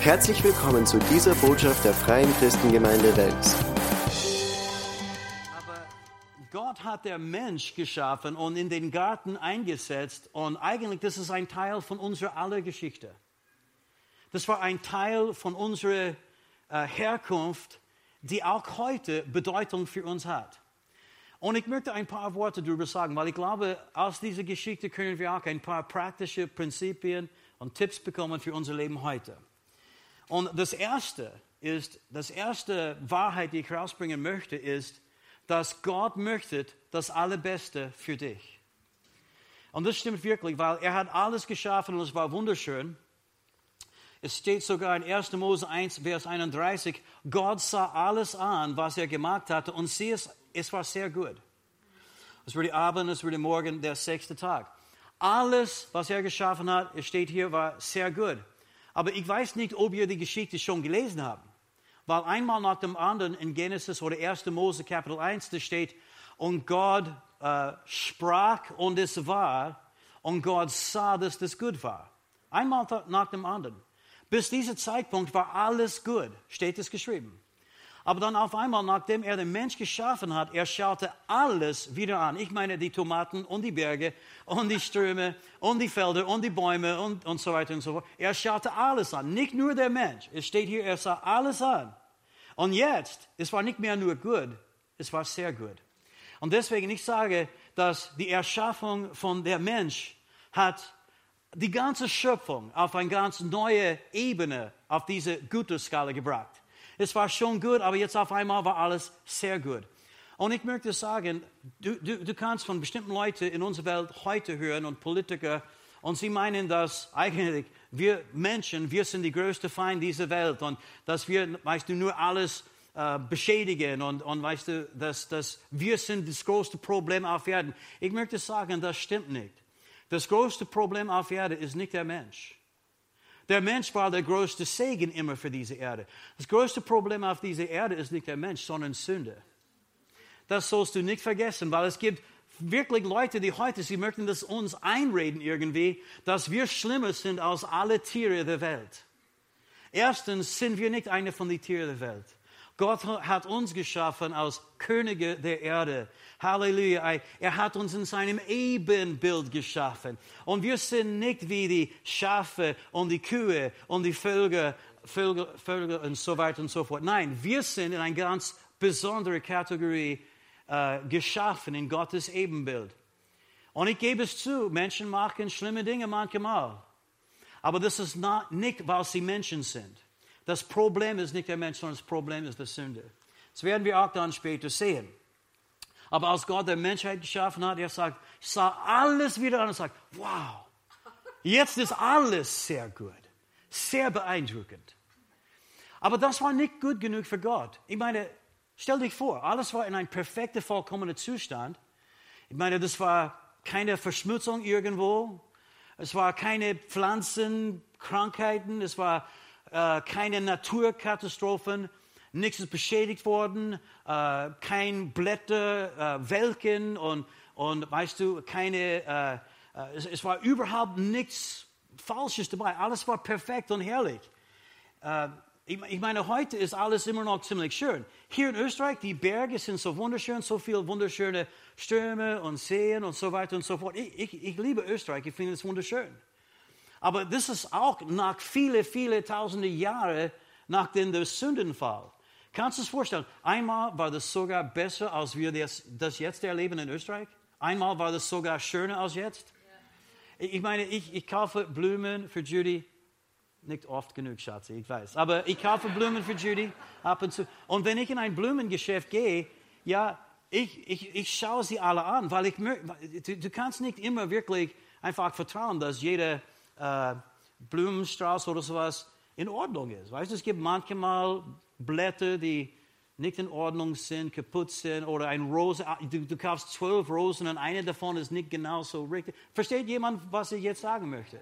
Herzlich willkommen zu dieser Botschaft der Freien Christengemeinde Wels. Aber Gott hat der Mensch geschaffen und in den Garten eingesetzt und eigentlich das ist ein Teil von unserer aller Geschichte. Das war ein Teil von unserer äh, Herkunft, die auch heute Bedeutung für uns hat. Und ich möchte ein paar Worte darüber sagen, weil ich glaube, aus dieser Geschichte können wir auch ein paar praktische Prinzipien und Tipps bekommen für unser Leben heute. Und das erste ist, das erste Wahrheit, die ich herausbringen möchte, ist, dass Gott möchte das Allerbeste für dich. Und das stimmt wirklich, weil er hat alles geschaffen und es war wunderschön. Es steht sogar in 1. Mose 1, Vers 31, Gott sah alles an, was er gemacht hatte und sie es, es war sehr gut. Es wurde Abend, es wurde Morgen, der sechste Tag. Alles, was er geschaffen hat, es steht hier, war sehr gut. Aber ich weiß nicht, ob ihr die Geschichte schon gelesen habt. Weil einmal nach dem anderen in Genesis oder 1. Mose Kapitel 1, da steht, und Gott äh, sprach und es war, und Gott sah, dass das gut war. Einmal nach dem anderen. Bis dieser Zeitpunkt war alles gut, steht es geschrieben. Aber dann auf einmal, nachdem er den Mensch geschaffen hat, er schaute alles wieder an. Ich meine die Tomaten und die Berge und die Ströme und die Felder und die Bäume und, und so weiter und so fort. Er schaute alles an, nicht nur der Mensch. Es steht hier, er sah alles an. Und jetzt, es war nicht mehr nur gut, es war sehr gut. Und deswegen, ich sage, dass die Erschaffung von der Mensch hat die ganze Schöpfung auf eine ganz neue Ebene auf diese Güterskala gebracht. Es war schon gut, aber jetzt auf einmal war alles sehr gut. Und ich möchte sagen, du, du, du kannst von bestimmten Leuten in unserer Welt heute hören und Politiker, und sie meinen, dass eigentlich wir Menschen, wir sind die größte Feind dieser Welt und dass wir, weißt du, nur alles äh, beschädigen und, und weißt du, dass, dass wir sind das größte Problem auf Erden. Ich möchte sagen, das stimmt nicht. Das größte Problem auf Erden ist nicht der Mensch. Der Mensch war der größte Segen immer für diese Erde. Das größte Problem auf dieser Erde ist nicht der Mensch, sondern Sünde. Das sollst du nicht vergessen, weil es gibt wirklich Leute, die heute, sie möchten das uns einreden irgendwie, dass wir schlimmer sind als alle Tiere der Welt. Erstens sind wir nicht eine von den Tieren der Welt. Gott hat uns geschaffen als Könige der Erde. Halleluja. Er hat uns in seinem Ebenbild geschaffen. Und wir sind nicht wie die Schafe und die Kühe und die Vögel, Vögel, Vögel und so weiter und so fort. Nein, wir sind in eine ganz besondere Kategorie äh, geschaffen in Gottes Ebenbild. Und ich gebe es zu, Menschen machen schlimme Dinge manchmal. Aber das ist nicht, weil sie Menschen sind. Das Problem ist nicht der Mensch, sondern das Problem ist die Sünde. Das werden wir auch dann später sehen. Aber als Gott der Menschheit geschaffen hat, er sagt, sah alles wieder an und sagt, wow, jetzt ist alles sehr gut, sehr beeindruckend. Aber das war nicht gut genug für Gott. Ich meine, stell dich vor, alles war in einem perfekten, vollkommenen Zustand. Ich meine, das war keine Verschmutzung irgendwo. Es war keine Pflanzenkrankheiten. Es war äh, keine Naturkatastrophen, nichts ist beschädigt worden, äh, kein Blätter, äh, Welken und, und weißt du, keine, äh, äh, es, es, war überhaupt nichts Falsches dabei. Alles war perfekt und herrlich. Äh, ich, ich, meine, heute ist alles immer noch ziemlich schön. Hier in Österreich, die Berge sind so wunderschön, so viele wunderschöne Stürme und Seen und so weiter und so fort. Ich, ich, ich liebe Österreich, ich finde es wunderschön. Aber das ist auch nach viele, viele tausende Jahre nach dem Sündenfall. Kannst du es vorstellen? Einmal war das sogar besser, als wir das, das jetzt erleben in Österreich. Einmal war das sogar schöner als jetzt. Ich meine, ich, ich kaufe Blumen für Judy. Nicht oft genug, Schatzi, ich weiß. Aber ich kaufe Blumen für Judy ab und zu. Und wenn ich in ein Blumengeschäft gehe, ja, ich, ich, ich schaue sie alle an, weil ich, du, du kannst nicht immer wirklich einfach vertrauen, dass jeder äh, Blumenstrauß oder sowas in Ordnung ist. Weißt du, es gibt manchmal Blätter, die nicht in Ordnung sind, kaputt sind oder ein Rose, ah, du, du kaufst zwölf Rosen und eine davon ist nicht genau so richtig. Versteht jemand, was ich jetzt sagen möchte?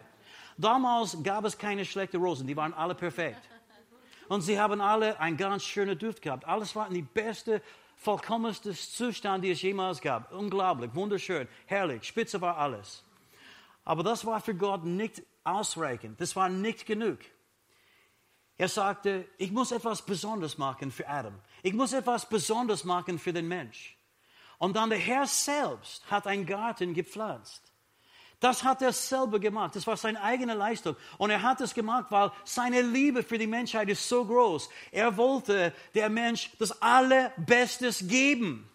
Damals gab es keine schlechten Rosen, die waren alle perfekt. Und sie haben alle einen ganz schönen Duft gehabt. Alles war in die beste, vollkommenste Zustand, die es jemals gab. Unglaublich, wunderschön, herrlich, spitze war alles. Aber das war für Gott nicht ausreichend. Das war nicht genug. Er sagte, ich muss etwas Besonderes machen für Adam. Ich muss etwas Besonderes machen für den Mensch. Und dann der Herr selbst hat einen Garten gepflanzt. Das hat er selber gemacht. Das war seine eigene Leistung. Und er hat es gemacht, weil seine Liebe für die Menschheit ist so groß. Er wollte der Mensch das Allerbestes geben.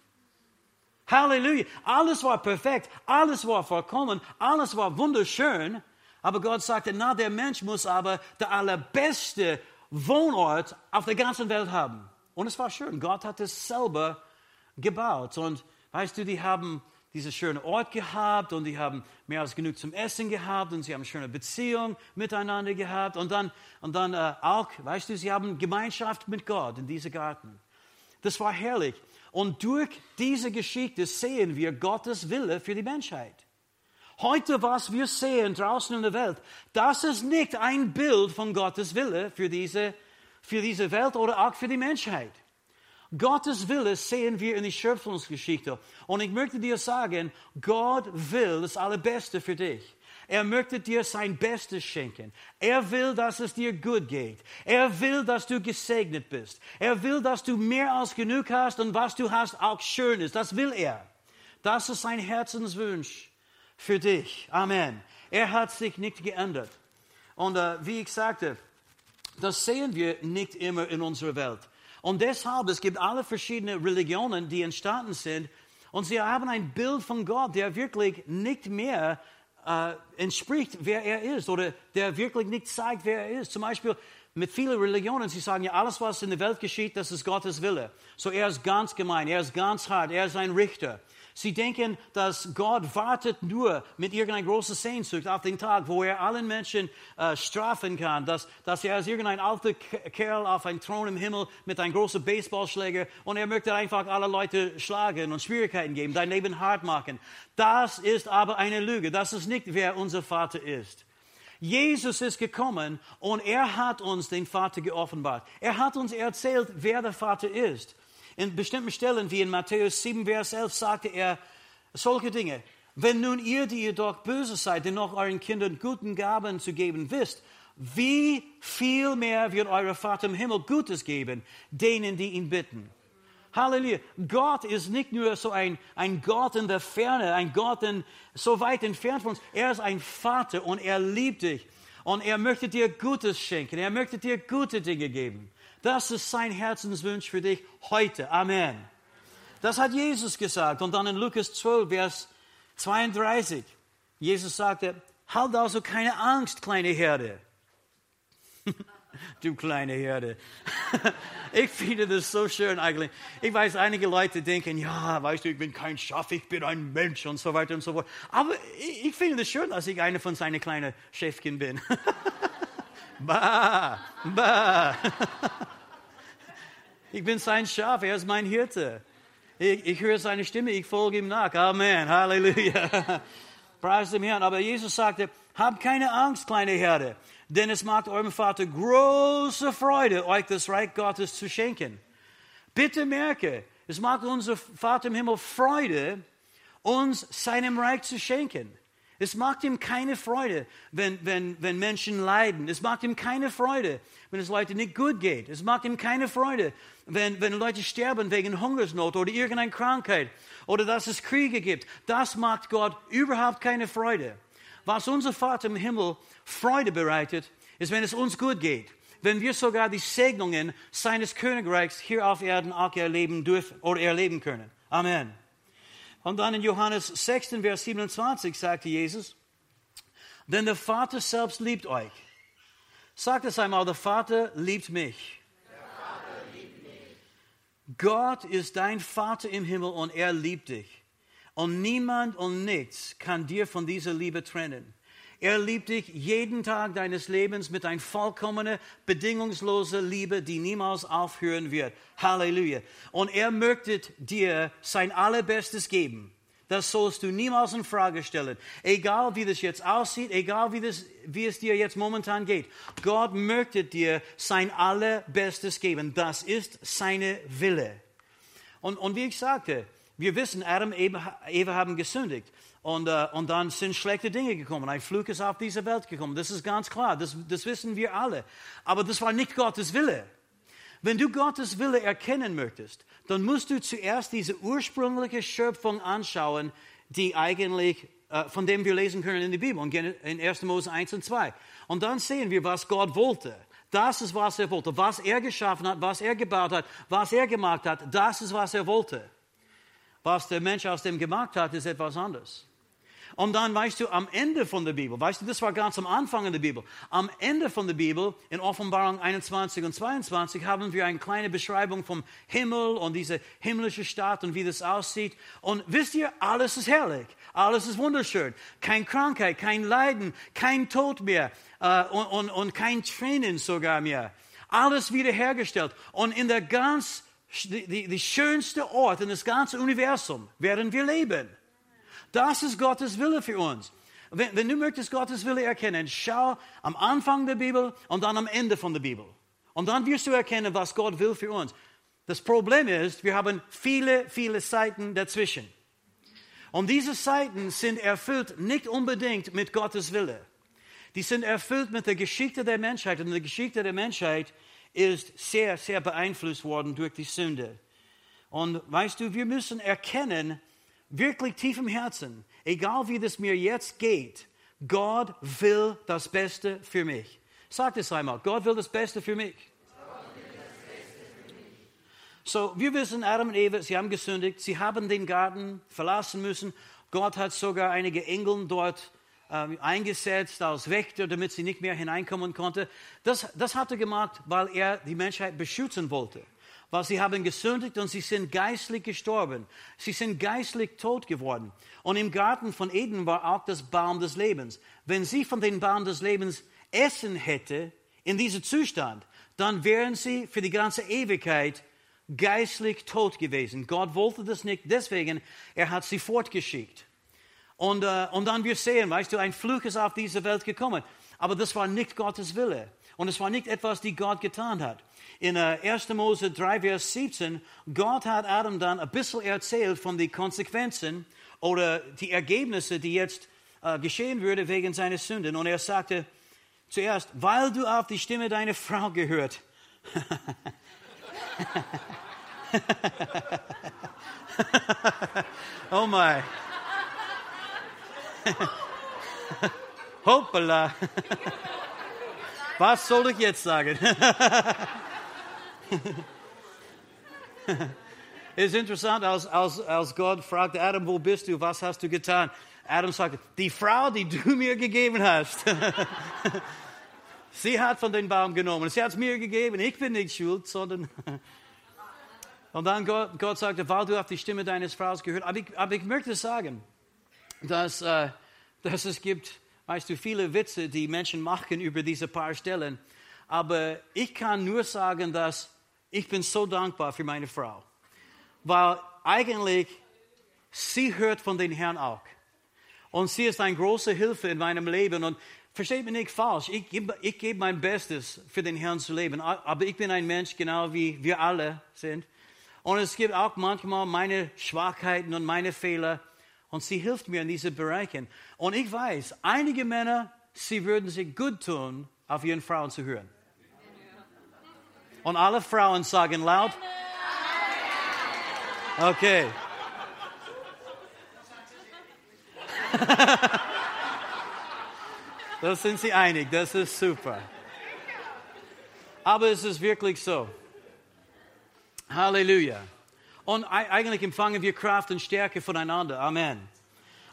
Halleluja. Alles war perfekt. Alles war vollkommen. Alles war wunderschön. Aber Gott sagte, na, der Mensch muss aber der allerbeste Wohnort auf der ganzen Welt haben. Und es war schön. Gott hat es selber gebaut. Und weißt du, die haben diesen schönen Ort gehabt und die haben mehr als genug zum Essen gehabt und sie haben schöne Beziehung miteinander gehabt und dann, und dann äh, auch, weißt du, sie haben Gemeinschaft mit Gott in diesem Garten. Das war herrlich. Und durch diese Geschichte sehen wir Gottes Wille für die Menschheit. Heute, was wir sehen draußen in der Welt, das ist nicht ein Bild von Gottes Wille für diese, für diese Welt oder auch für die Menschheit. Gottes Wille sehen wir in der Schöpfungsgeschichte. Und ich möchte dir sagen, Gott will das Allerbeste für dich. Er möchte dir sein Bestes schenken. Er will, dass es dir gut geht. Er will, dass du gesegnet bist. Er will, dass du mehr als genug hast und was du hast auch schön ist. Das will er. Das ist sein Herzenswunsch für dich. Amen. Er hat sich nicht geändert. Und äh, wie ich sagte, das sehen wir nicht immer in unserer Welt. Und deshalb, es gibt alle verschiedenen Religionen, die entstanden sind. Und sie haben ein Bild von Gott, der wirklich nicht mehr äh, entspricht, wer er ist. Oder der wirklich nicht zeigt, wer er ist. Zum Beispiel mit vielen Religionen, sie sagen ja, alles, was in der Welt geschieht, das ist Gottes Wille. So, er ist ganz gemein, er ist ganz hart, er ist ein Richter. Sie denken, dass Gott wartet nur mit irgendeiner großen Sehnsucht auf den Tag, wo er allen Menschen äh, strafen kann, dass, dass er als irgendein alter Kerl auf einem Thron im Himmel mit einem großen Baseballschläger und er möchte einfach alle Leute schlagen und Schwierigkeiten geben, dein Leben hart machen. Das ist aber eine Lüge. Das ist nicht, wer unser Vater ist. Jesus ist gekommen und er hat uns den Vater geoffenbart. Er hat uns erzählt, wer der Vater ist. In bestimmten Stellen, wie in Matthäus 7, Vers 11, sagte er solche Dinge. Wenn nun ihr, die ihr doch böse seid, dennoch euren Kindern guten Gaben zu geben wisst, wie viel mehr wird euer Vater im Himmel Gutes geben, denen, die ihn bitten. Halleluja. Gott ist nicht nur so ein, ein Gott in der Ferne, ein Gott in, so weit entfernt von uns. Er ist ein Vater und er liebt dich. Und er möchte dir Gutes schenken. Er möchte dir gute Dinge geben. Das ist sein Herzenswunsch für dich heute. Amen. Das hat Jesus gesagt. Und dann in Lukas 12, Vers 32. Jesus sagte, halt also keine Angst, kleine Herde. du kleine Herde. ich finde das so schön eigentlich. Ich weiß, einige Leute denken, ja, weißt du, ich bin kein Schaf, ich bin ein Mensch und so weiter und so fort. Aber ich, ich finde es schön, dass ich eine von seinen kleinen Schäfchen bin. bah, bah. ich bin sein Schaf, er ist mein Hirte. Ich, ich höre seine Stimme, ich folge ihm nach. Amen, Halleluja. Preis dem Herrn. Aber Jesus sagte, habt keine Angst, kleine Herde, denn es macht eurem Vater große Freude, euch das Reich Gottes zu schenken. Bitte merke, es macht unser Vater im Himmel Freude, uns seinem Reich zu schenken. Es macht ihm keine Freude, wenn, wenn, wenn Menschen leiden. Es macht ihm keine Freude, wenn es Leuten nicht gut geht. Es macht ihm keine Freude, wenn, wenn Leute sterben wegen Hungersnot oder irgendeiner Krankheit oder dass es Kriege gibt. Das macht Gott überhaupt keine Freude. Was unser Vater im Himmel Freude bereitet, ist, wenn es uns gut geht. Wenn wir sogar die Segnungen seines Königreichs hier auf Erden auch erleben dürfen oder erleben können. Amen. Und dann in Johannes 6, Vers 27 sagte Jesus, denn der Vater selbst liebt euch. Sagt es einmal, der Vater liebt mich. Gott ist dein Vater im Himmel und er liebt dich. Und niemand und nichts kann dir von dieser Liebe trennen. Er liebt dich jeden Tag deines Lebens mit einer vollkommenen, bedingungslosen Liebe, die niemals aufhören wird. Halleluja. Und er möchte dir sein Allerbestes geben. Das sollst du niemals in Frage stellen. Egal wie das jetzt aussieht, egal wie, das, wie es dir jetzt momentan geht. Gott möchte dir sein Allerbestes geben. Das ist seine Wille. Und, und wie ich sagte, wir wissen, Adam und Eva haben gesündigt. Und, äh, und dann sind schlechte Dinge gekommen. Ein Flug ist auf diese Welt gekommen. Das ist ganz klar. Das, das wissen wir alle. Aber das war nicht Gottes Wille. Wenn du Gottes Wille erkennen möchtest, dann musst du zuerst diese ursprüngliche Schöpfung anschauen, die eigentlich, äh, von dem wir lesen können in der Bibel, in 1. Mose 1 und 2. Und dann sehen wir, was Gott wollte. Das ist, was er wollte. Was er geschaffen hat, was er gebaut hat, was er gemacht hat, das ist, was er wollte. Was der Mensch aus dem gemacht hat, ist etwas anderes. Und dann weißt du, am Ende von der Bibel, weißt du, das war ganz am Anfang in der Bibel, am Ende von der Bibel, in Offenbarung 21 und 22, haben wir eine kleine Beschreibung vom Himmel und diese himmlische Stadt und wie das aussieht. Und wisst ihr, alles ist herrlich, alles ist wunderschön. Keine Krankheit, kein Leiden, kein Tod mehr äh, und, und, und kein Tränen sogar mehr. Alles wiederhergestellt. Und in der ganz, die, schönste Ort in das ganze Universum werden wir leben. Das ist Gottes Wille für uns. Wenn, wenn, du möchtest Gottes Wille erkennen, schau am Anfang der Bibel und dann am Ende von der Bibel. Und dann wirst du erkennen, was Gott will für uns. Das Problem ist, wir haben viele, viele Seiten dazwischen. Und diese Seiten sind erfüllt nicht unbedingt mit Gottes Wille. Die sind erfüllt mit der Geschichte der Menschheit. Und die Geschichte der Menschheit ist sehr, sehr beeinflusst worden durch die Sünde. Und weißt du, wir müssen erkennen, wirklich tief im Herzen, egal wie das mir jetzt geht, Gott will das Beste für mich. Sag das einmal, Gott will das Beste für mich. So, wir wissen, Adam und Eva, sie haben gesündigt, sie haben den Garten verlassen müssen. Gott hat sogar einige Engel dort äh, eingesetzt als Wächter, damit sie nicht mehr hineinkommen konnte. Das, das hat er gemacht, weil er die Menschheit beschützen wollte weil sie haben gesündigt und sie sind geistlich gestorben. Sie sind geistlich tot geworden. Und im Garten von Eden war auch das Baum des Lebens. Wenn sie von dem Baum des Lebens essen hätte, in diesem Zustand, dann wären sie für die ganze Ewigkeit geistlich tot gewesen. Gott wollte das nicht, deswegen, er hat sie fortgeschickt. Und, äh, und dann wir sehen, weißt du, ein Fluch ist auf diese Welt gekommen. Aber das war nicht Gottes Wille. Und es war nicht etwas, die Gott getan hat in 1. Äh, Mose 3, Vers 17, Gott hat Adam dann ein bisschen erzählt von den Konsequenzen oder die Ergebnisse, die jetzt äh, geschehen würde wegen seiner Sünden. Und er sagte zuerst, weil du auf die Stimme deiner Frau gehört. oh my. Hoppala. Was soll ich jetzt sagen? Es ist interessant, als, als, als Gott fragte Adam, wo bist du, was hast du getan? Adam sagte, die Frau, die du mir gegeben hast. Sie hat von dem Baum genommen, sie hat es mir gegeben, ich bin nicht schuld, sondern... Und dann Gott, Gott sagte, weil du auf die Stimme deines Fraus gehört. Aber ich, aber ich möchte sagen, dass, äh, dass es gibt, weißt du, viele Witze, die Menschen machen über diese paar Stellen. Aber ich kann nur sagen, dass ich bin so dankbar für meine Frau, weil eigentlich sie hört von den Herrn auch. Und sie ist eine große Hilfe in meinem Leben. Und versteht mich nicht falsch, ich gebe, ich gebe mein Bestes für den Herrn zu leben. Aber ich bin ein Mensch, genau wie wir alle sind. Und es gibt auch manchmal meine Schwachheiten und meine Fehler. Und sie hilft mir in diesen Bereichen. Und ich weiß, einige Männer, sie würden sich gut tun, auf ihren Frauen zu hören. Und alle Frauen sagen laut. Okay. das sind sie einig, das ist super. Aber es ist wirklich so. Halleluja. Und eigentlich empfangen wir Kraft und Stärke voneinander. Amen.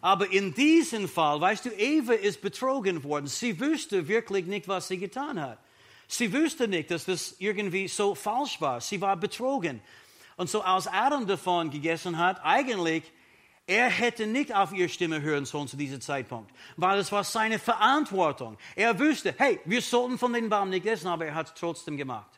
Aber in diesem Fall, weißt du, Eva ist betrogen worden. Sie wusste wirklich nicht, was sie getan hat. Sie wusste nicht, dass das irgendwie so falsch war. Sie war betrogen. Und so als Adam davon gegessen hat, eigentlich, er hätte nicht auf ihre Stimme hören sollen zu diesem Zeitpunkt, weil es war seine Verantwortung. Er wusste, hey, wir sollten von dem Baum nicht essen, aber er hat es trotzdem gemacht.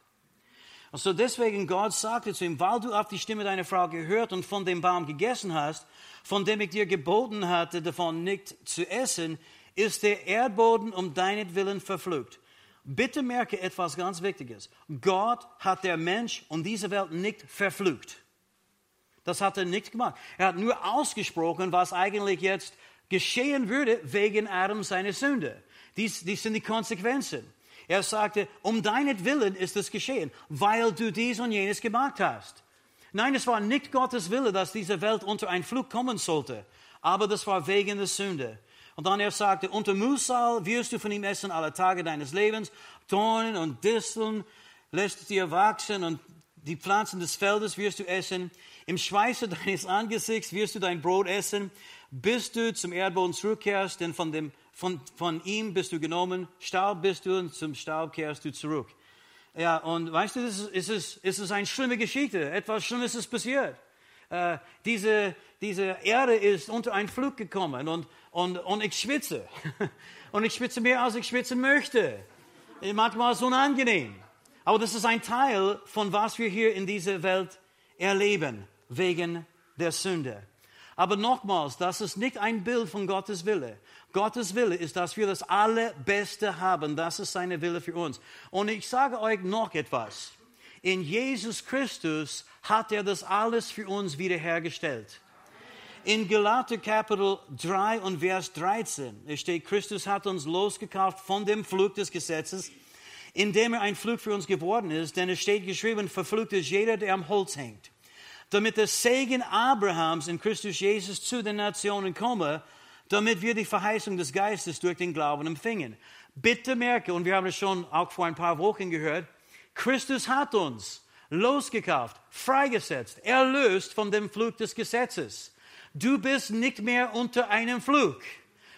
Und so deswegen Gott sagte zu ihm, weil du auf die Stimme deiner Frau gehört und von dem Baum gegessen hast, von dem ich dir geboten hatte, davon nicht zu essen, ist der Erdboden um deinetwillen verflucht. Bitte merke etwas ganz Wichtiges. Gott hat der Mensch und diese Welt nicht verflucht. Das hat er nicht gemacht. Er hat nur ausgesprochen, was eigentlich jetzt geschehen würde wegen Adam seine Sünde. Dies, dies sind die Konsequenzen. Er sagte, um deinetwillen ist es geschehen, weil du dies und jenes gemacht hast. Nein, es war nicht Gottes Wille, dass diese Welt unter einen Flug kommen sollte, aber das war wegen der Sünde. Und dann er sagte, unter Mühsal wirst du von ihm essen alle Tage deines Lebens, Dornen und Disteln lässt dir wachsen und die Pflanzen des Feldes wirst du essen. Im Schweiße deines Angesichts wirst du dein Brot essen, bis du zum Erdboden zurückkehrst, denn von dem von, von ihm bist du genommen, Staub bist du und zum Staub kehrst du zurück. Ja, und weißt du, es ist, ist, ist, eine schlimme Geschichte. Etwas Schlimmes ist passiert. Äh, diese, diese Erde ist unter einen Flug gekommen und, und, und ich schwitze. und ich schwitze mehr, als ich schwitzen möchte. Manchmal ist es unangenehm. Aber das ist ein Teil von was wir hier in dieser Welt erleben, wegen der Sünde. Aber nochmals, das ist nicht ein Bild von Gottes Wille. Gottes Wille ist, dass wir das Allerbeste haben. Das ist seine Wille für uns. Und ich sage euch noch etwas. In Jesus Christus hat er das alles für uns wiederhergestellt. In Galater Kapitel 3 und Vers 13 steht, Christus hat uns losgekauft von dem Flug des Gesetzes, indem er ein Flug für uns geworden ist, denn es steht geschrieben, verflucht ist jeder, der am Holz hängt. Damit der Segen Abrahams in Christus Jesus zu den Nationen komme, damit wir die Verheißung des Geistes durch den Glauben empfingen. Bitte merke, und wir haben es schon auch vor ein paar Wochen gehört, Christus hat uns losgekauft, freigesetzt, erlöst von dem Flug des Gesetzes. Du bist nicht mehr unter einem Flug.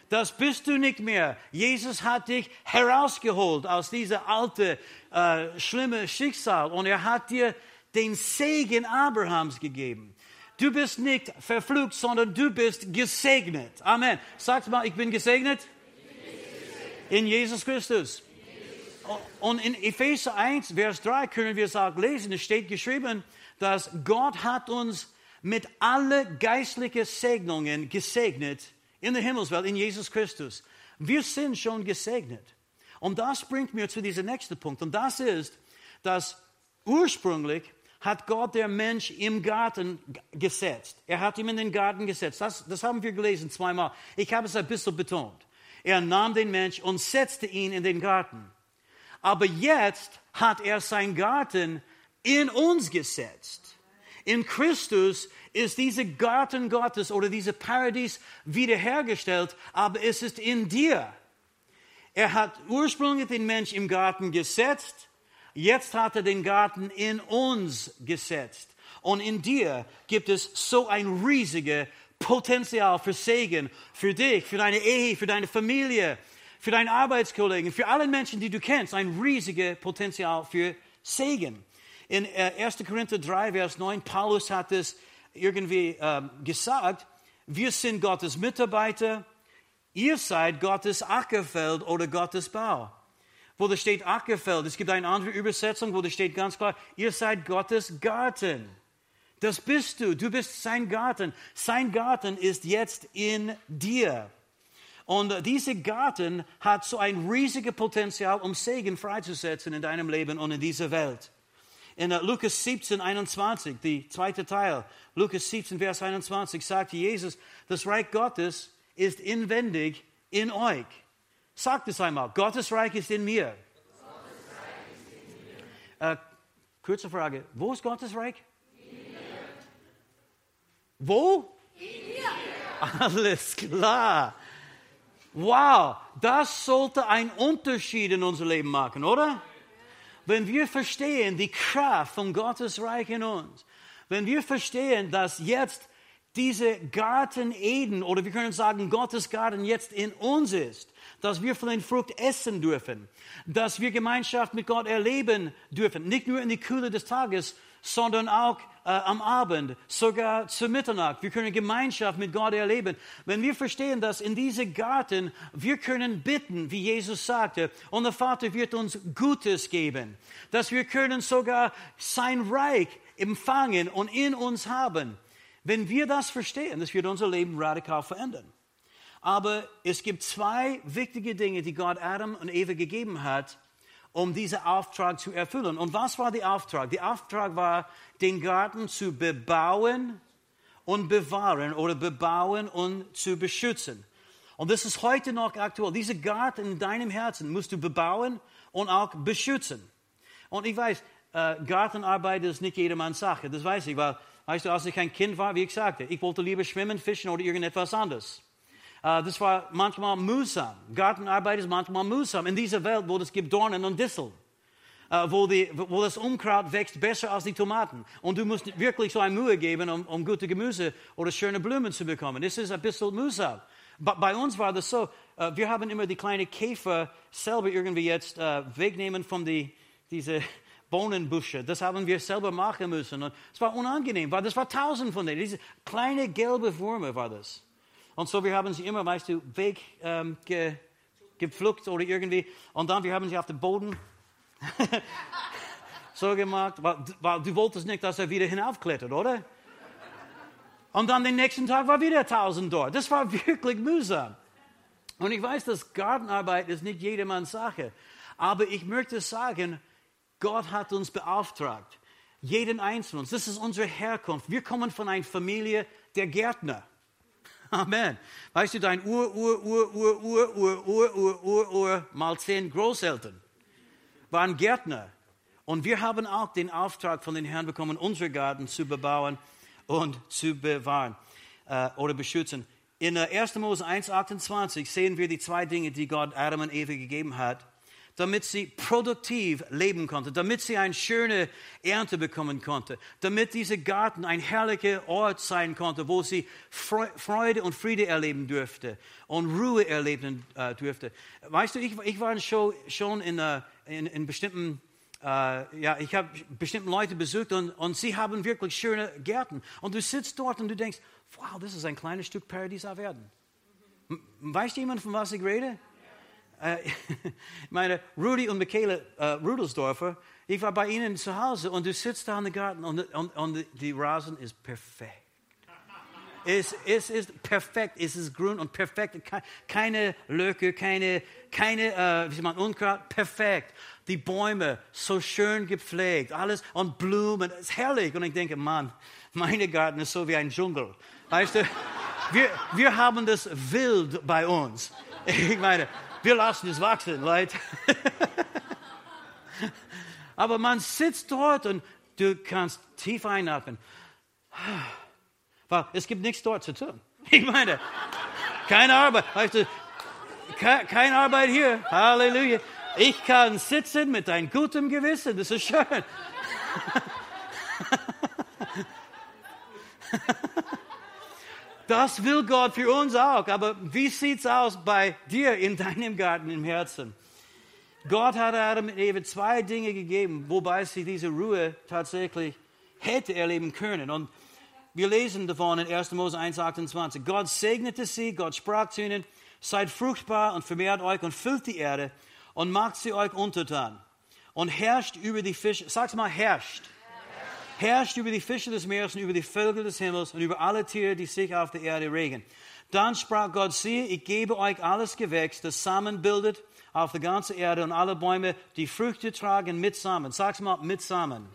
Das bist du nicht mehr. Jesus hat dich herausgeholt aus dieser alte, äh, schlimme Schicksal und er hat dir den Segen Abrahams gegeben. Du bist nicht verflucht, sondern du bist gesegnet. Amen. Sagt mal, ich bin gesegnet. In Jesus Christus. Und in Epheser 1, Vers 3 können wir es auch lesen. Es steht geschrieben, dass Gott hat uns mit alle geistlichen Segnungen gesegnet in der Himmelswelt, in Jesus Christus. Wir sind schon gesegnet. Und das bringt mir zu diesem nächsten Punkt. Und das ist, dass ursprünglich hat Gott der Mensch im Garten gesetzt. Er hat ihn in den Garten gesetzt. Das, das haben wir gelesen zweimal. Ich habe es ein bisschen betont. Er nahm den Mensch und setzte ihn in den Garten. Aber jetzt hat er sein Garten in uns gesetzt. In Christus ist dieser Garten Gottes oder dieses Paradies wiederhergestellt, aber es ist in dir. Er hat ursprünglich den Mensch im Garten gesetzt, Jetzt hat er den Garten in uns gesetzt. Und in dir gibt es so ein riesiges Potenzial für Segen, für dich, für deine Ehe, für deine Familie, für deine Arbeitskollegen, für alle Menschen, die du kennst, ein riesiges Potenzial für Segen. In 1. Äh, Korinther 3, Vers 9, Paulus hat es irgendwie äh, gesagt, wir sind Gottes Mitarbeiter, ihr seid Gottes Ackerfeld oder Gottes Bau wo da steht Ackerfeld. Es gibt eine andere Übersetzung, wo da steht ganz klar, ihr seid Gottes Garten. Das bist du. Du bist sein Garten. Sein Garten ist jetzt in dir. Und dieser Garten hat so ein riesiges Potenzial, um Segen freizusetzen in deinem Leben und in dieser Welt. In uh, Lukas 17, 21, die zweite Teil, Lukas 17, Vers 21, sagt Jesus, das Reich Gottes ist inwendig in euch. Sagt es einmal, Gottes Reich ist in mir. Äh, kurze Frage, wo ist Gottes Reich? In mir. Wo? In mir. Alles klar. Wow, das sollte einen Unterschied in unser Leben machen, oder? Wenn wir verstehen die Kraft von Gottes Reich in uns, wenn wir verstehen, dass jetzt diese Garten Eden oder wir können sagen Gottes Garten jetzt in uns ist, dass wir von den Frucht essen dürfen, dass wir Gemeinschaft mit Gott erleben dürfen, nicht nur in die Kühle des Tages, sondern auch äh, am Abend, sogar zu Mitternacht. Wir können Gemeinschaft mit Gott erleben. Wenn wir verstehen, dass in diesem Garten wir können bitten, wie Jesus sagte, und der Vater wird uns Gutes geben, dass wir können sogar sein Reich empfangen und in uns haben. Wenn wir das verstehen, das wird unser Leben radikal verändern. Aber es gibt zwei wichtige Dinge, die Gott Adam und Eva gegeben hat, um diesen Auftrag zu erfüllen. Und was war der Auftrag? Der Auftrag war, den Garten zu bebauen und bewahren oder bebauen und zu beschützen. Und das ist heute noch aktuell. Diese Garten in deinem Herzen musst du bebauen und auch beschützen. Und ich weiß, äh, Gartenarbeit ist nicht jedermanns Sache, das weiß ich, weil, weißt du, als ich ein Kind war, wie ich sagte, ich wollte lieber schwimmen, fischen oder irgendetwas anderes. Äh, das war manchmal mühsam. Gartenarbeit ist manchmal mühsam. In dieser Welt, wo es gibt Dornen und Disteln. Äh, wo, wo, das Unkraut wächst besser als die Tomaten. Und du musst wirklich so eine Mühe geben, um, um gute Gemüse oder schöne Blumen zu bekommen. Das ist ein bisschen mühsam. Bei uns war das so, äh, wir haben immer die kleinen Käfer selber irgendwie jetzt wegnehmen von die, diese Bohnenbüsche. Das haben wir selber machen müssen. Und es war unangenehm, weil das war tausend von denen. Diese kleine gelbe Würmer war das. Und so, wir haben sie immer, weißt du, weggepflückt ähm, oder irgendwie. Und dann, wir haben sie auf den Boden so gemacht, weil, weil, du wolltest nicht, dass er wieder hinaufklettert, oder? Und dann den nächsten Tag war wieder tausend dort. Das war wirklich mühsam. Und ich weiß, dass Gartenarbeit ist nicht jedermanns Sache. Aber ich möchte sagen, Gott hat uns beauftragt. Jeden Einzelnen. Das ist unsere Herkunft. Wir kommen von einer Familie der Gärtner. Amen. Weißt du, dein Ur, Ur, Ur, Ur, Ur, Ur, Ur, Ur, Ur, Ur, mal zehn Großeltern waren Gärtner. Und wir haben auch den Auftrag von den Herrn bekommen, unsere Garten zu bebauen und zu bewahren äh, oder beschützen. In 1. Mose 1,28 sehen wir die zwei Dinge, die Gott Adam und Eva gegeben hat damit sie produktiv leben konnte, damit sie eine schöne Ernte bekommen konnte, damit dieser Garten ein herrlicher Ort sein konnte, wo sie Freude und Friede erleben dürfte und Ruhe erleben äh, dürfte. Weißt du, ich, ich war schon, schon in, uh, in, in bestimmten Uh, ja, ich habe bestimmte Leute besucht und, und sie haben wirklich schöne Gärten. Und du sitzt dort und du denkst, wow, das ist ein kleines Stück Paradies auf Erden. Weißt jemand, von was ich rede? Äh, meine Rudi und Michaela äh, Rudelsdorfer, ich war bei ihnen zu Hause und du sitzt da in der Garten und, und, und die Rasen ist perfekt. Es, es ist perfekt, es ist grün und perfekt, keine Löcke, keine, keine äh, wie man, Unkraut, perfekt. Die Bäume so schön gepflegt, alles und Blumen, es ist herrlich. Und ich denke, Mann, meine Garten ist so wie ein Dschungel. Weißt du, wir, wir haben das wild bei uns. Ich meine, wir lassen es wachsen, Leute. Aber man sitzt dort und du kannst tief einatmen. Weil es gibt nichts dort zu tun. Ich meine, keine Arbeit. Keine Arbeit hier. Halleluja. Ich kann sitzen mit einem guten Gewissen. Das ist schön. Das will Gott für uns auch. Aber wie sieht es aus bei dir in deinem Garten im Herzen? Gott hat Adam und Eva zwei Dinge gegeben, wobei sie diese Ruhe tatsächlich hätte erleben können. Und wir lesen davon in 1. Mose 1, 28. Gott segnete sie, Gott sprach zu ihnen, seid fruchtbar und vermehrt euch und füllt die Erde und macht sie euch untertan und herrscht über die Fische. Sag's mal, herrscht herrscht über die Fische des Meeres und über die Vögel des Himmels und über alle Tiere, die sich auf der Erde regen. Dann sprach Gott, siehe, ich gebe euch alles Gewächs, das Samen bildet auf der ganzen Erde und alle Bäume, die Früchte tragen mit Samen. Sag's mal, mit Samen.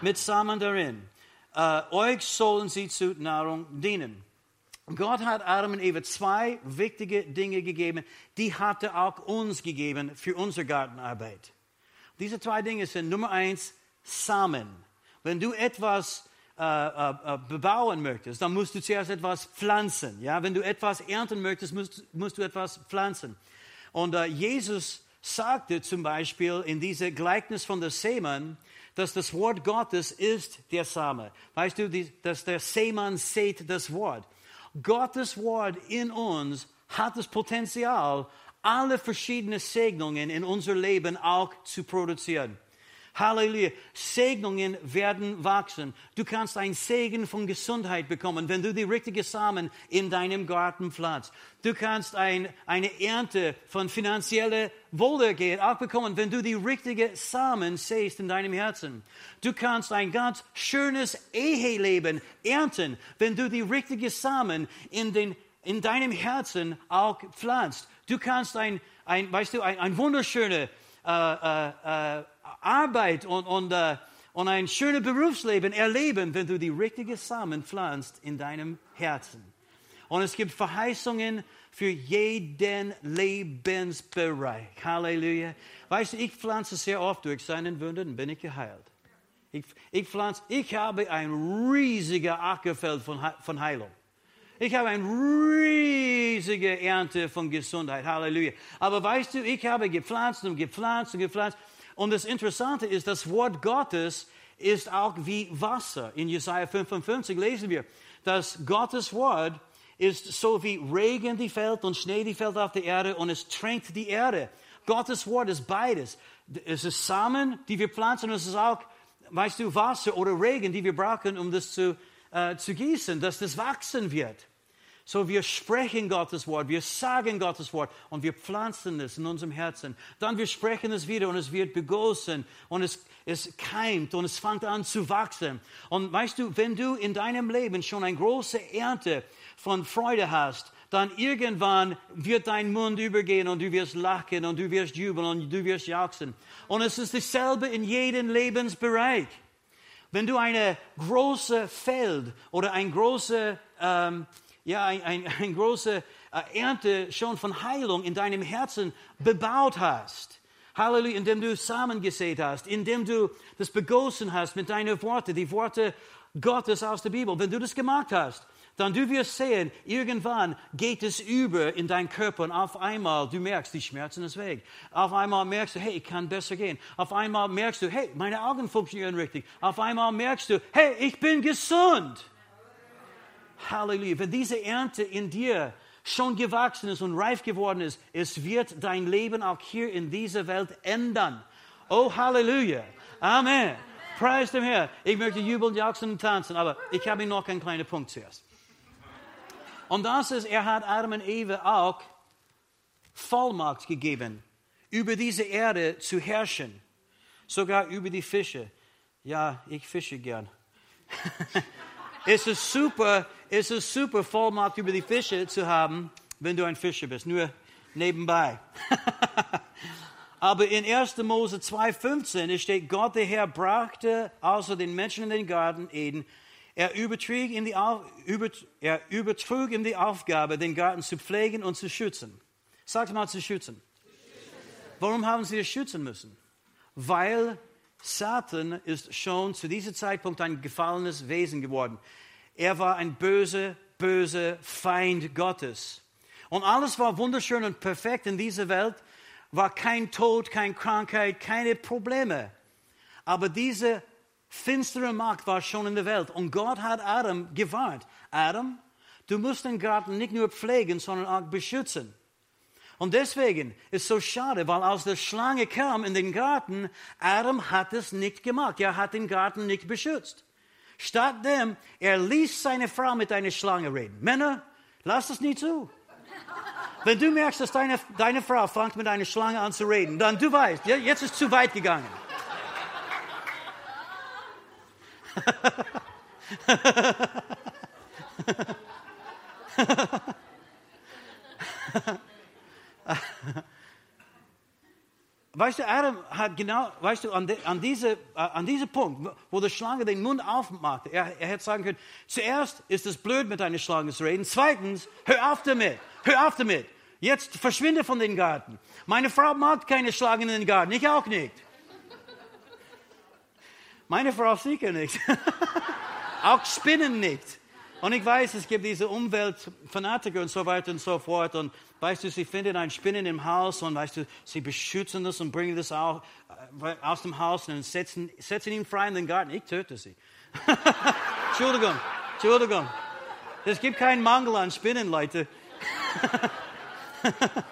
Mit Samen darin. Uh, euch sollen sie zu Nahrung dienen. Gott hat Adam und Eva zwei wichtige Dinge gegeben, die hat er auch uns gegeben für unsere Gartenarbeit. Diese zwei Dinge sind Nummer eins Samen. Wenn du etwas äh, äh, äh, bebauen möchtest, dann musst du zuerst etwas pflanzen. Ja? Wenn du etwas ernten möchtest, musst, musst du etwas pflanzen. Und äh, Jesus sagte zum Beispiel in diesem Gleichnis von der Seemann, dass das Wort Gottes ist der Same. Weißt du, die, dass der Seemann sät das Wort. Gottes Wort in uns hat das Potenzial, alle verschiedenen Segnungen in unser Leben auch zu produzieren. Halleluja. Segnungen werden wachsen. Du kannst ein Segen von Gesundheit bekommen, wenn du die richtigen Samen in deinem Garten pflanzt. Du kannst ein, eine Ernte von finanzieller Wohlergehen auch bekommen, wenn du die richtigen Samen säst in deinem Herzen. Du kannst ein ganz schönes Eheleben ernten, wenn du die richtigen Samen in, den, in deinem Herzen auch pflanzt. Du kannst ein, ein weißt du, ein, ein wunderschönes äh, äh, äh, Arbeit und, und, uh, und ein schönes Berufsleben erleben, wenn du die richtigen Samen pflanzt in deinem Herzen. Und es gibt Verheißungen für jeden Lebensbereich. Halleluja. Weißt du, ich pflanze sehr oft durch seinen Wunden, bin ich geheilt. Ich, ich pflanze, ich habe ein riesiger Ackerfeld von, von Heilung. Ich habe eine riesige Ernte von Gesundheit. Halleluja. Aber weißt du, ich habe gepflanzt und gepflanzt und gepflanzt. Und das Interessante ist, das Wort Gottes ist auch wie Wasser. In Jesaja 55 lesen wir, dass Gottes Wort ist so wie Regen, die fällt und Schnee, die fällt auf die Erde und es tränkt die Erde. Gottes Wort ist beides. Es ist Samen, die wir pflanzen und es ist auch, weißt du, Wasser oder Regen, die wir brauchen, um das zu, äh, zu gießen, dass das wachsen wird. So, wir sprechen Gottes Wort, wir sagen Gottes Wort und wir pflanzen es in unserem Herzen. Dann wir sprechen es wieder und es wird begossen und es, es keimt und es fängt an zu wachsen. Und weißt du, wenn du in deinem Leben schon eine große Ernte von Freude hast, dann irgendwann wird dein Mund übergehen und du wirst lachen und du wirst jubeln und du wirst jauchzen. Und es ist dasselbe in jedem Lebensbereich. Wenn du eine große Feld oder ein große, ähm, ja, ein, ein, ein große äh, Ernte schon von Heilung in deinem Herzen bebaut hast, Halleluja, indem du Samen gesät hast, indem du das begossen hast mit deinen Worten, die Worte Gottes aus der Bibel. Wenn du das gemacht hast, dann du wirst sehen, irgendwann geht es über in deinen Körper und auf einmal du merkst, die Schmerzen sind weg. Auf einmal merkst du, hey, ich kann besser gehen. Auf einmal merkst du, hey, meine Augen funktionieren richtig. Auf einmal merkst du, hey, ich bin gesund. Halleluja. Wenn diese Ernte in dir schon gewachsen ist und reif geworden ist, es wird dein Leben auch hier in dieser Welt ändern. Oh, Halleluja. Amen. Preis dem Herrn. Ich möchte jubeln, jauchzen und tanzen, aber ich habe noch einen kleinen Punkt zuerst. Und das ist, er hat Adam und Eva auch Vollmacht gegeben, über diese Erde zu herrschen, sogar über die Fische. Ja, ich fische gern. es ist super, es ist super, Vollmacht über die Fische zu haben, wenn du ein Fischer bist, nur nebenbei. Aber in 1. Mose 2,15 steht, Gott der Herr brachte außer den Menschen in den Garten Eden er übertrug, ihm die, er die Aufgabe, den Garten zu pflegen und zu schützen. Sagt mal zu schützen. Warum haben sie es schützen müssen? Weil Satan ist schon zu diesem Zeitpunkt ein gefallenes Wesen geworden. Er war ein böser, böser Feind Gottes. Und alles war wunderschön und perfekt in dieser Welt, war kein Tod, keine Krankheit, keine Probleme. Aber diese finstere Macht war schon in der Welt. Und Gott hat Adam gewarnt. Adam, du musst den Garten nicht nur pflegen, sondern auch beschützen. Und deswegen ist es so schade, weil als der Schlange kam in den Garten, Adam hat es nicht gemacht. Er hat den Garten nicht beschützt. Stattdem, er ließ seine Frau mit einer Schlange reden. Männer, lass das nicht zu. Wenn du merkst, dass deine, deine Frau fängt mit einer Schlange an zu reden, dann du weißt, jetzt ist es zu weit gegangen. Weißt du, Adam hat genau, weißt du, an, de, an, diese, äh, an diesem Punkt, wo die Schlange den Mund aufmachte, er, er hätte sagen können, zuerst ist es blöd, mit einer Schlange zu reden, zweitens, hör auf damit, hör auf damit, jetzt verschwinde von den Garten. Meine Frau mag keine Schlangen in den Garten, ich auch nicht. Meine Frau sicher nicht. auch Spinnen nicht. Und ich weiß, es gibt diese Umweltfanatiker und so weiter und so fort. Und weißt du, sie finden ein Spinnen im Haus und weißt du, sie beschützen das und bringen das auch äh, aus dem Haus und setzen, setzen ihn frei in den Garten. Ich töte sie. Entschuldigung, Entschuldigung. Es gibt keinen Mangel an Spinnen, Leute.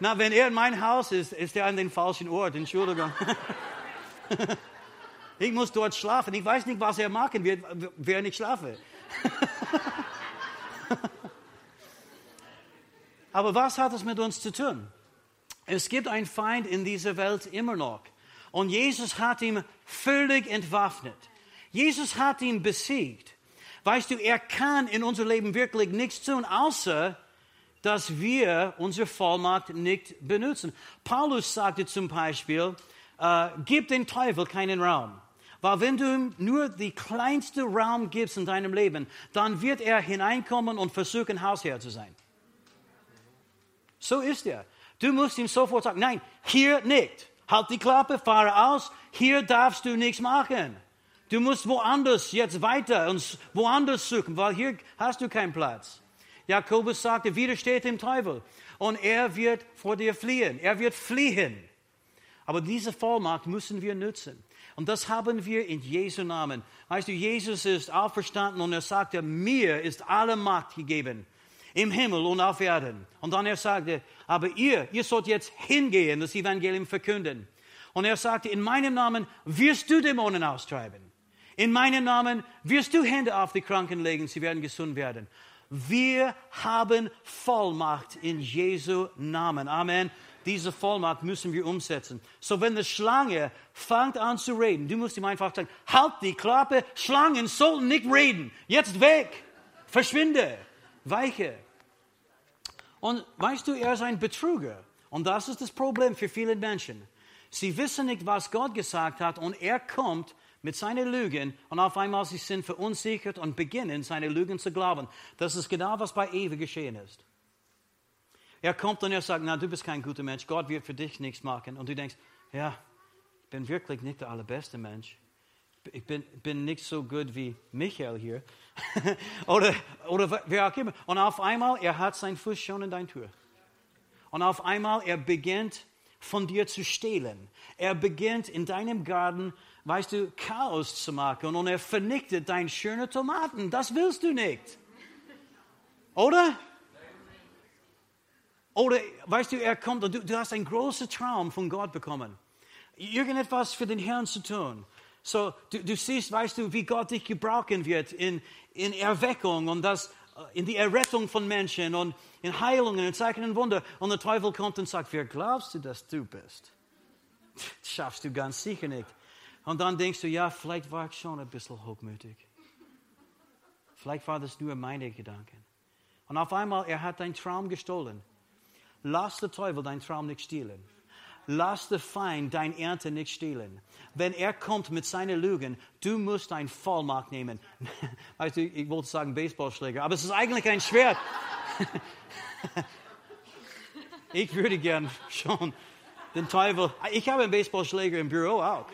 Na, wenn er in mein Haus ist, ist er an den falschen Ort. Entschuldigung. Ich muss dort schlafen. Ich weiß nicht, was er machen wird, während ich schlafe. Aber was hat es mit uns zu tun? Es gibt einen Feind in dieser Welt immer noch. Und Jesus hat ihn völlig entwaffnet. Jesus hat ihn besiegt. Weißt du, er kann in unser Leben wirklich nichts tun, außer dass wir unsere Vollmacht nicht benutzen. Paulus sagte zum Beispiel, äh, gib den Teufel keinen Raum. Weil wenn du ihm nur die kleinste Raum gibst in deinem Leben, dann wird er hineinkommen und versuchen, Hausherr zu sein. So ist er. Du musst ihm sofort sagen, nein, hier nicht. Halt die Klappe, fahre aus, hier darfst du nichts machen. Du musst woanders jetzt weiter und woanders suchen, weil hier hast du keinen Platz. Jakobus sagte, widersteht dem Teufel und er wird vor dir fliehen. Er wird fliehen. Aber diese Vollmacht müssen wir nutzen. Und das haben wir in Jesu Namen. Weißt du, Jesus ist auferstanden und er sagte, mir ist alle Macht gegeben im Himmel und auf Erden. Und dann er sagte, aber ihr, ihr sollt jetzt hingehen, das Evangelium verkünden. Und er sagte, in meinem Namen wirst du Dämonen austreiben. In meinem Namen wirst du Hände auf die Kranken legen, sie werden gesund werden. Wir haben Vollmacht in Jesu Namen. Amen. Diese Vollmacht müssen wir umsetzen. So, wenn die Schlange fängt an zu reden, du musst ihm einfach sagen, halt die Klappe, Schlangen sollten nicht reden. Jetzt weg. Verschwinde. Weiche. Und weißt du, er ist ein Betrüger. Und das ist das Problem für viele Menschen. Sie wissen nicht, was Gott gesagt hat und er kommt mit seinen Lügen und auf einmal sie sind verunsichert und beginnen, seine Lügen zu glauben. Das ist genau, was bei Eva geschehen ist. Er kommt und er sagt, na, du bist kein guter Mensch, Gott wird für dich nichts machen. Und du denkst, ja, ich bin wirklich nicht der allerbeste Mensch. Ich bin, bin nicht so gut wie Michael hier. oder, oder wer auch immer. Und auf einmal, er hat seinen Fuß schon in deine Tür. Und auf einmal, er beginnt von dir zu stehlen. Er beginnt in deinem Garten, weißt du, Chaos zu machen. Und er vernichtet deine schönen Tomaten. Das willst du nicht. Oder? Oder, weißt du, er kommt und du, du hast einen großen Traum von Gott bekommen. Irgendetwas für den Herrn zu tun. So, du, du siehst, weißt du, wie Gott dich gebrauchen wird in, in Erweckung und das, äh, in die Errettung von Menschen und in Heilungen, in Zeichen und Wunder. Und der Teufel kommt und sagt, wer glaubst du, dass du bist? Das schaffst du ganz sicher nicht. Und dann denkst du, ja, vielleicht war ich schon ein bisschen hochmütig. Vielleicht war das nur meine Gedanken. Und auf einmal, er hat deinen Traum gestohlen. Lass der Teufel deinen Traum nicht stehlen. Lass der Feind dein Ernte nicht stehlen. Wenn er kommt mit seinen Lügen, du musst ein Vollmacht nehmen. Weißt du, ich wollte sagen Baseballschläger, aber es ist eigentlich ein Schwert. ich würde gern schon den Teufel. Ich habe einen Baseballschläger im Büro auch.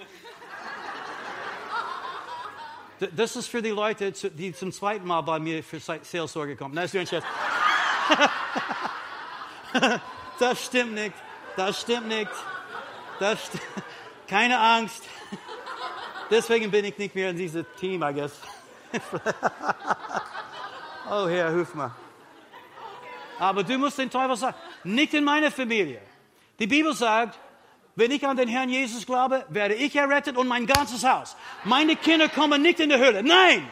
Das ist für die Leute, die zum zweiten Mal bei mir für Seelsorge kommen. Nein, ist das stimmt nicht. Das stimmt nicht. Das st Keine Angst. Deswegen bin ich nicht mehr in diesem Team, I guess. oh Herr, hilf mir. Aber du musst den Teufel sagen, nicht in meiner Familie. Die Bibel sagt, wenn ich an den Herrn Jesus glaube, werde ich errettet und mein ganzes Haus. Meine Kinder kommen nicht in die Hölle. Nein!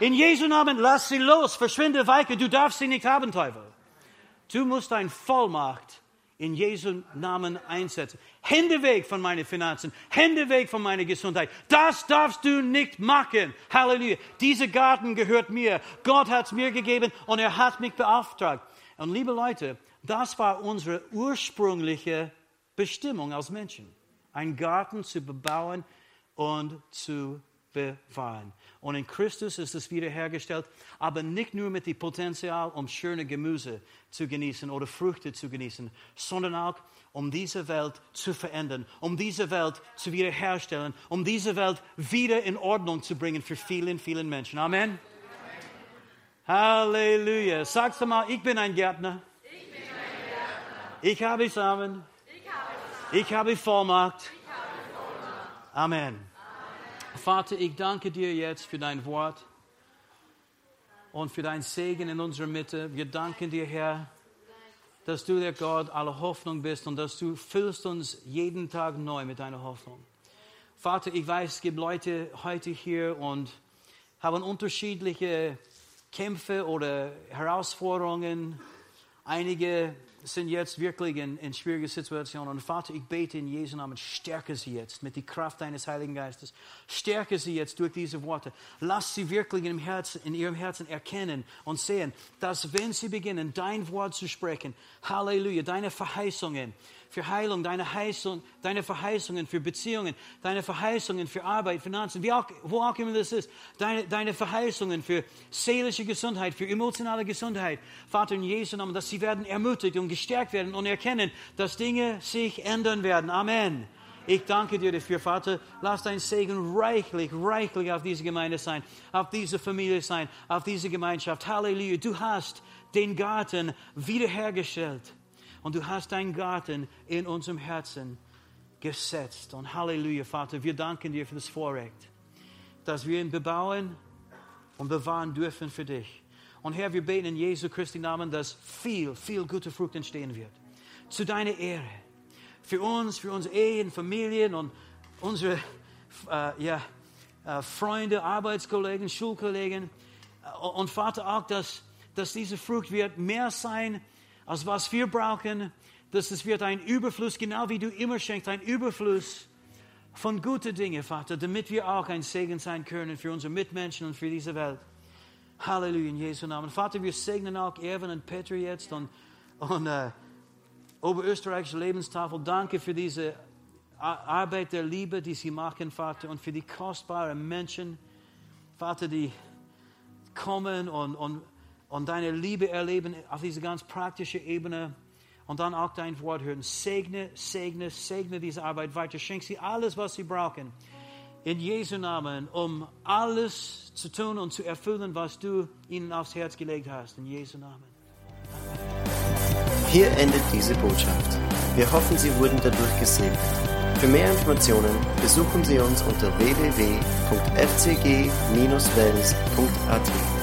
In Jesu Namen, lass sie los, verschwinde weiche, du darfst sie nicht haben, Teufel. Du musst ein Vollmacht in Jesu Namen einsetzen. Hände weg von meinen Finanzen, Hände weg von meiner Gesundheit. Das darfst du nicht machen. Halleluja. Dieser Garten gehört mir. Gott hat es mir gegeben und er hat mich beauftragt. Und liebe Leute, das war unsere ursprüngliche Bestimmung als Menschen. Einen Garten zu bebauen und zu bewahren. Und in Christus ist es wiederhergestellt, aber nicht nur mit dem Potenzial, um schöne Gemüse zu genießen oder Früchte zu genießen, sondern auch um diese Welt zu verändern, um diese Welt zu wiederherstellen, um diese Welt wieder in Ordnung zu bringen für vielen, vielen Menschen. Amen. Halleluja. Sagst du mal, ich bin ein Gärtner. Ich, bin ein Gärtner. ich habe Samen. Ich habe, Vollmacht. Amen. Vater, ich danke dir jetzt für dein Wort und für dein Segen in unserer Mitte. Wir danken dir, Herr, dass du der Gott aller Hoffnung bist und dass du füllst uns jeden Tag neu mit deiner Hoffnung. Vater, ich weiß, es gibt Leute heute hier und haben unterschiedliche Kämpfe oder Herausforderungen. Einige sind jetzt wirklich in, in schwierigen Situationen. Und Vater, ich bete in Jesu Namen, stärke sie jetzt mit der Kraft deines Heiligen Geistes. Stärke sie jetzt durch diese Worte. Lass sie wirklich in, Herzen, in ihrem Herzen erkennen und sehen, dass wenn sie beginnen, dein Wort zu sprechen, Halleluja, deine Verheißungen, für Heilung, deine, Heißung, deine Verheißungen für Beziehungen, deine Verheißungen für Arbeit, Finanzen, wie auch, wo auch immer das ist, deine, deine Verheißungen für seelische Gesundheit, für emotionale Gesundheit. Vater, in Jesu Namen, dass sie werden ermutigt und gestärkt werden und erkennen, dass Dinge sich ändern werden. Amen. Ich danke dir dafür, Vater. Lass dein Segen reichlich, reichlich auf diese Gemeinde sein, auf diese Familie sein, auf diese Gemeinschaft. Halleluja. Du hast den Garten wiederhergestellt. Und du hast deinen Garten in unserem Herzen gesetzt. Und Halleluja, Vater, wir danken dir für das Vorrecht, dass wir ihn bebauen und bewahren dürfen für dich. Und Herr, wir beten in Jesu Christi Namen, dass viel, viel gute Frucht entstehen wird. Zu deiner Ehre. Für uns, für unsere Ehen, Familien und unsere äh, ja, äh, Freunde, Arbeitskollegen, Schulkollegen. Und Vater, auch, dass, dass diese Frucht wird mehr sein als was wir brauchen, dass es wird ein Überfluss, genau wie du immer schenkst, ein Überfluss von guten Dingen, Vater, damit wir auch ein Segen sein können für unsere Mitmenschen und für diese Welt. Halleluja in Jesu Namen. Vater, wir segnen auch Erwin und Peter jetzt und, und äh, Oberösterreichische Lebenstafel. Danke für diese Arbeit der Liebe, die sie machen, Vater, und für die kostbaren Menschen, Vater, die kommen und, und und deine Liebe erleben auf diese ganz praktische Ebene und dann auch dein Wort hören. Segne, segne, segne diese Arbeit weiter. Schenk sie alles, was sie brauchen. In Jesu Namen, um alles zu tun und zu erfüllen, was du ihnen aufs Herz gelegt hast. In Jesu Namen. Hier endet diese Botschaft. Wir hoffen, Sie wurden dadurch gesegnet. Für mehr Informationen besuchen Sie uns unter www.fcg-wells.at.